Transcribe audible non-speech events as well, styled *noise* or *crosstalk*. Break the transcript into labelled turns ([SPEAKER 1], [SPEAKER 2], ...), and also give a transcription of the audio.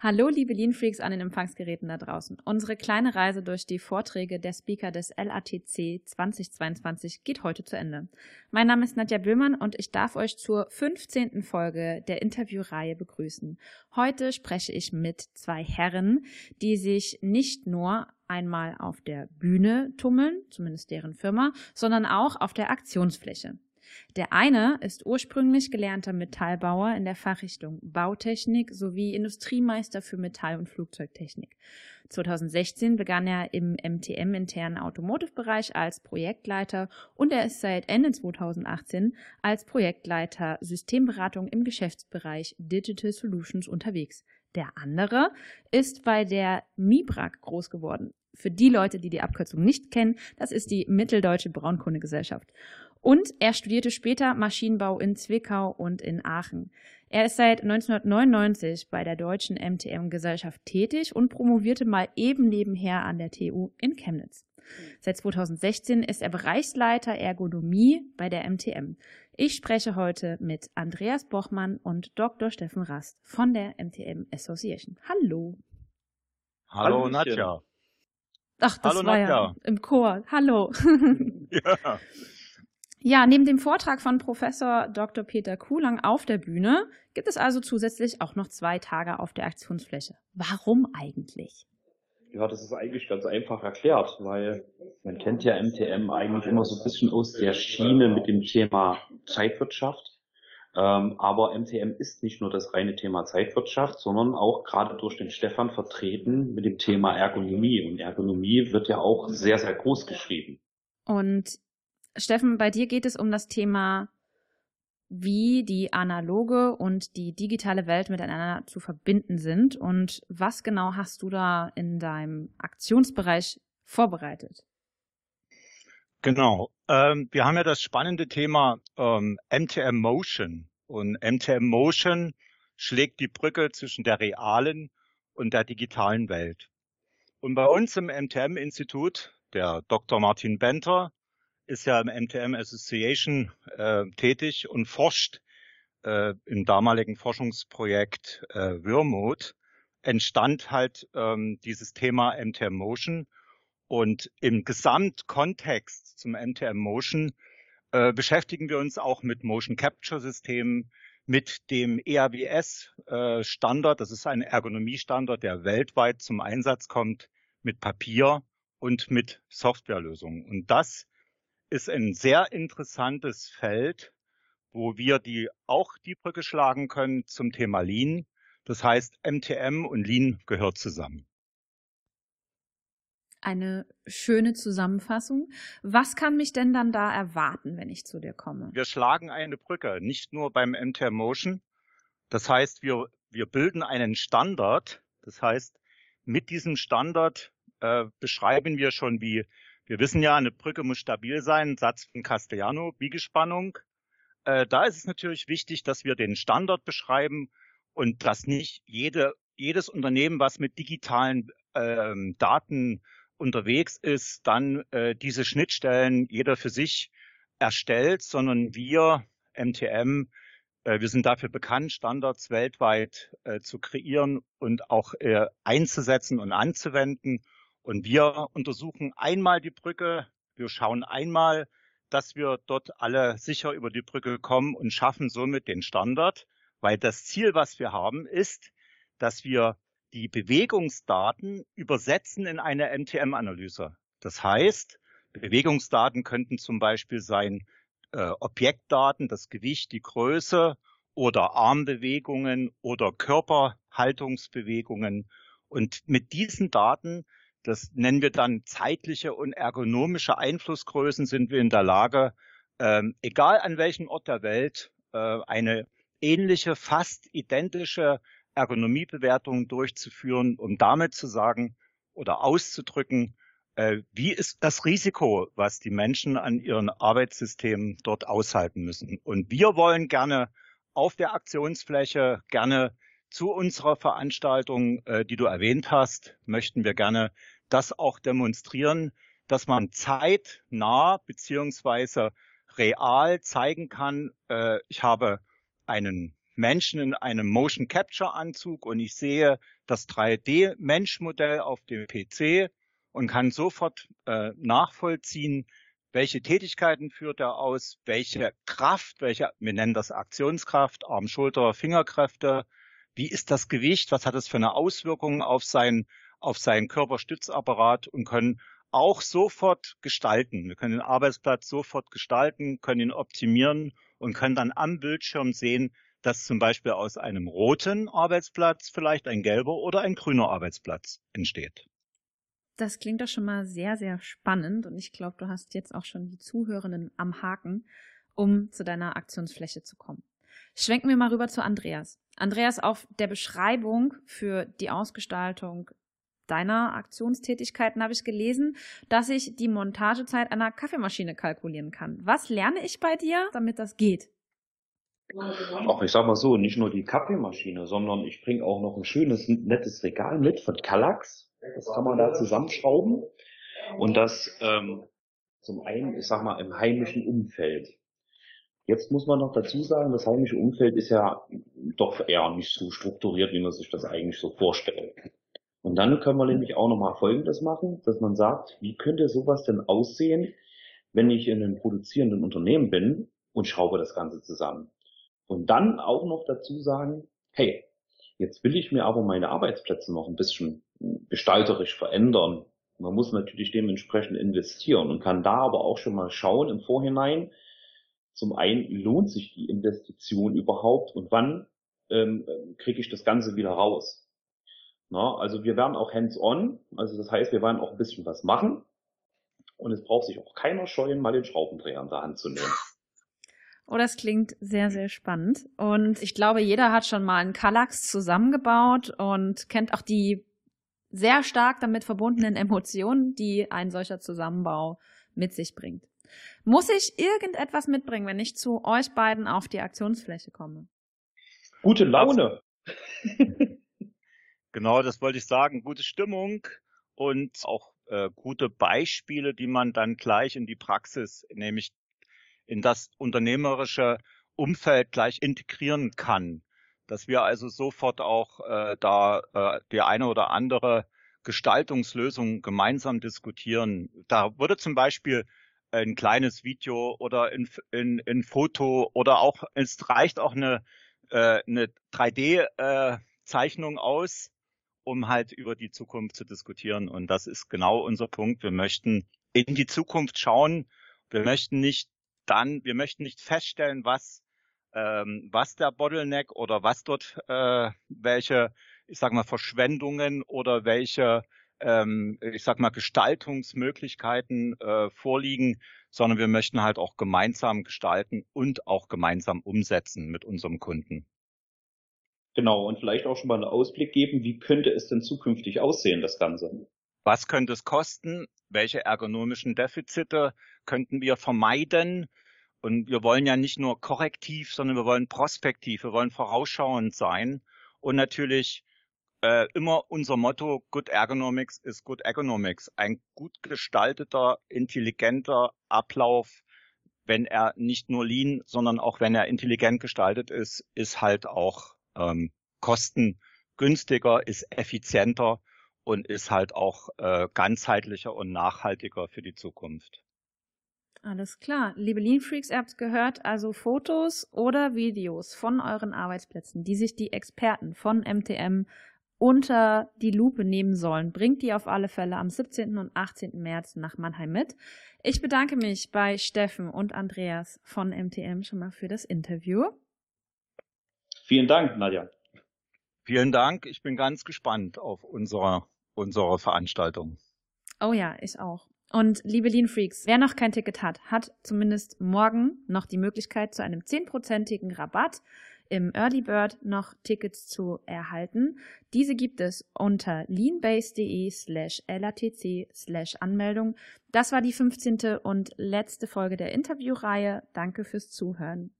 [SPEAKER 1] Hallo, liebe Lean Freaks an den Empfangsgeräten da draußen. Unsere kleine Reise durch die Vorträge der Speaker des LATC 2022 geht heute zu Ende. Mein Name ist Nadja Böhmann und ich darf euch zur 15. Folge der Interviewreihe begrüßen. Heute spreche ich mit zwei Herren, die sich nicht nur einmal auf der Bühne tummeln, zumindest deren Firma, sondern auch auf der Aktionsfläche. Der eine ist ursprünglich gelernter Metallbauer in der Fachrichtung Bautechnik sowie Industriemeister für Metall- und Flugzeugtechnik. 2016 begann er im MTM-internen Automotive-Bereich als Projektleiter und er ist seit Ende 2018 als Projektleiter Systemberatung im Geschäftsbereich Digital Solutions unterwegs. Der andere ist bei der MIBRAG groß geworden. Für die Leute, die die Abkürzung nicht kennen, das ist die Mitteldeutsche Braunkohlegesellschaft. Und er studierte später Maschinenbau in Zwickau und in Aachen. Er ist seit 1999 bei der deutschen MTM-Gesellschaft tätig und promovierte mal eben nebenher an der TU in Chemnitz. Seit 2016 ist er Bereichsleiter Ergonomie bei der MTM. Ich spreche heute mit Andreas Bochmann und Dr. Steffen Rast von der MTM Association. Hallo.
[SPEAKER 2] Hallo Nadja.
[SPEAKER 1] Ach, das Hallo, war Nadja. ja im Chor. Hallo. *laughs* *laughs* ja. Ja, neben dem Vortrag von Professor Dr. Peter Kuhlang auf der Bühne gibt es also zusätzlich auch noch zwei Tage auf der Aktionsfläche. Warum eigentlich?
[SPEAKER 3] Ja, das ist eigentlich ganz einfach erklärt, weil man kennt ja MTM eigentlich immer so ein bisschen aus der Schiene mit dem Thema Zeitwirtschaft. Ähm, aber MTM ist nicht nur das reine Thema Zeitwirtschaft, sondern auch gerade durch den Stefan vertreten mit dem Thema Ergonomie. Und Ergonomie wird ja auch sehr, sehr groß geschrieben.
[SPEAKER 1] Und Steffen, bei dir geht es um das Thema, wie die analoge und die digitale Welt miteinander zu verbinden sind. Und was genau hast du da in deinem Aktionsbereich vorbereitet?
[SPEAKER 2] Genau. Ähm, wir haben ja das spannende Thema ähm, MTM Motion. Und MTM Motion schlägt die Brücke zwischen der realen und der digitalen Welt. Und bei uns im MTM-Institut, der Dr. Martin Benter, ist ja im MTM Association äh, tätig und forscht äh, im damaligen Forschungsprojekt äh, Wormwood entstand halt ähm, dieses Thema MTM Motion und im Gesamtkontext zum MTM Motion äh, beschäftigen wir uns auch mit Motion Capture Systemen, mit dem EABS äh, Standard, das ist ein Ergonomiestandard, der weltweit zum Einsatz kommt, mit Papier und mit Softwarelösungen. Und das ist ein sehr interessantes Feld, wo wir die auch die Brücke schlagen können zum Thema Lean. Das heißt, MTM und Lean gehört zusammen.
[SPEAKER 1] Eine schöne Zusammenfassung. Was kann mich denn dann da erwarten, wenn ich zu dir komme?
[SPEAKER 2] Wir schlagen eine Brücke, nicht nur beim MTM Motion. Das heißt, wir, wir bilden einen Standard. Das heißt, mit diesem Standard äh, beschreiben wir schon, wie wir wissen ja, eine Brücke muss stabil sein, Satz von Castellano, Biegespannung. Äh, da ist es natürlich wichtig, dass wir den Standard beschreiben und dass nicht jede, jedes Unternehmen, was mit digitalen ähm, Daten unterwegs ist, dann äh, diese Schnittstellen jeder für sich erstellt, sondern wir, MTM, äh, wir sind dafür bekannt, Standards weltweit äh, zu kreieren und auch äh, einzusetzen und anzuwenden. Und wir untersuchen einmal die Brücke, wir schauen einmal, dass wir dort alle sicher über die Brücke kommen und schaffen somit den Standard, weil das Ziel, was wir haben, ist, dass wir die Bewegungsdaten übersetzen in eine MTM-Analyse. Das heißt, Bewegungsdaten könnten zum Beispiel sein äh, Objektdaten, das Gewicht, die Größe oder Armbewegungen oder Körperhaltungsbewegungen. Und mit diesen Daten das nennen wir dann zeitliche und ergonomische Einflussgrößen, sind wir in der Lage, ähm, egal an welchem Ort der Welt, äh, eine ähnliche, fast identische Ergonomiebewertung durchzuführen, um damit zu sagen oder auszudrücken, äh, wie ist das Risiko, was die Menschen an ihren Arbeitssystemen dort aushalten müssen. Und wir wollen gerne auf der Aktionsfläche gerne zu unserer Veranstaltung, äh, die du erwähnt hast, möchten wir gerne das auch demonstrieren, dass man zeitnah beziehungsweise real zeigen kann, äh, ich habe einen Menschen in einem Motion Capture Anzug und ich sehe das 3D-Menschmodell auf dem PC und kann sofort äh, nachvollziehen, welche Tätigkeiten führt er aus, welche Kraft, welche, wir nennen das Aktionskraft, Arm, Schulter, Fingerkräfte, wie ist das Gewicht, was hat es für eine Auswirkung auf sein, auf seinen Körperstützapparat und können auch sofort gestalten. Wir können den Arbeitsplatz sofort gestalten, können ihn optimieren und können dann am Bildschirm sehen, dass zum Beispiel aus einem roten Arbeitsplatz vielleicht ein gelber oder ein grüner Arbeitsplatz entsteht.
[SPEAKER 1] Das klingt doch schon mal sehr, sehr spannend und ich glaube, du hast jetzt auch schon die Zuhörenden am Haken, um zu deiner Aktionsfläche zu kommen. Schwenken wir mal rüber zu Andreas. Andreas, auf der Beschreibung für die Ausgestaltung deiner Aktionstätigkeiten habe ich gelesen, dass ich die Montagezeit einer Kaffeemaschine kalkulieren kann. Was lerne ich bei dir, damit das geht?
[SPEAKER 3] Auch ich sag mal so, nicht nur die Kaffeemaschine, sondern ich bringe auch noch ein schönes, nettes Regal mit von Kallax. Das kann man da zusammenschrauben. Und das ähm, zum einen, ich sag mal, im heimischen Umfeld. Jetzt muss man noch dazu sagen, das heimische Umfeld ist ja doch eher nicht so strukturiert, wie man sich das eigentlich so vorstellt. Und dann können wir nämlich auch nochmal Folgendes machen, dass man sagt, wie könnte sowas denn aussehen, wenn ich in einem produzierenden Unternehmen bin und schraube das Ganze zusammen. Und dann auch noch dazu sagen, hey, jetzt will ich mir aber meine Arbeitsplätze noch ein bisschen gestalterisch verändern. Man muss natürlich dementsprechend investieren und kann da aber auch schon mal schauen im Vorhinein, zum einen lohnt sich die Investition überhaupt und wann ähm, kriege ich das Ganze wieder raus. Na, also wir werden auch hands-on, also das heißt, wir werden auch ein bisschen was machen und es braucht sich auch keiner scheuen, mal den Schraubendreher in der Hand zu nehmen.
[SPEAKER 1] Oh, das klingt sehr, sehr spannend. Und ich glaube, jeder hat schon mal einen Kallax zusammengebaut und kennt auch die sehr stark damit verbundenen *laughs* Emotionen, die ein solcher Zusammenbau mit sich bringt. Muss ich irgendetwas mitbringen, wenn ich zu euch beiden auf die Aktionsfläche komme?
[SPEAKER 3] Gute Laune. *laughs*
[SPEAKER 2] Genau, das wollte ich sagen. Gute Stimmung und auch äh, gute Beispiele, die man dann gleich in die Praxis, nämlich in das unternehmerische Umfeld gleich integrieren kann. Dass wir also sofort auch äh, da äh, die eine oder andere Gestaltungslösung gemeinsam diskutieren. Da würde zum Beispiel ein kleines Video oder ein, ein, ein Foto oder auch, es reicht auch eine, äh, eine 3D-Zeichnung äh, aus, um halt über die Zukunft zu diskutieren. Und das ist genau unser Punkt. Wir möchten in die Zukunft schauen. Wir möchten nicht dann, wir möchten nicht feststellen, was ähm, was der Bottleneck oder was dort äh, welche, ich sag mal, Verschwendungen oder welche, ähm, ich sag mal, Gestaltungsmöglichkeiten äh, vorliegen, sondern wir möchten halt auch gemeinsam gestalten und auch gemeinsam umsetzen mit unserem Kunden.
[SPEAKER 3] Genau, und vielleicht auch schon mal einen Ausblick geben, wie könnte es denn zukünftig aussehen, das Ganze?
[SPEAKER 2] Was könnte es kosten? Welche ergonomischen Defizite könnten wir vermeiden? Und wir wollen ja nicht nur korrektiv, sondern wir wollen prospektiv, wir wollen vorausschauend sein. Und natürlich äh, immer unser Motto, Good Ergonomics ist Good Ergonomics. Ein gut gestalteter, intelligenter Ablauf, wenn er nicht nur lean, sondern auch wenn er intelligent gestaltet ist, ist halt auch ähm, kostengünstiger, ist effizienter und ist halt auch äh, ganzheitlicher und nachhaltiger für die Zukunft.
[SPEAKER 1] Alles klar. Liebe Lean Freaks, ihr habt gehört, also Fotos oder Videos von euren Arbeitsplätzen, die sich die Experten von MTM unter die Lupe nehmen sollen, bringt die auf alle Fälle am 17. und 18. März nach Mannheim mit. Ich bedanke mich bei Steffen und Andreas von MTM schon mal für das Interview.
[SPEAKER 3] Vielen Dank, Nadja.
[SPEAKER 2] Vielen Dank. Ich bin ganz gespannt auf unsere, unsere Veranstaltung.
[SPEAKER 1] Oh ja, ich auch. Und liebe Lean Freaks, wer noch kein Ticket hat, hat zumindest morgen noch die Möglichkeit, zu einem zehnprozentigen Rabatt im Early Bird noch Tickets zu erhalten. Diese gibt es unter leanbase.de slash latc slash Anmeldung. Das war die 15. und letzte Folge der Interviewreihe. Danke fürs Zuhören.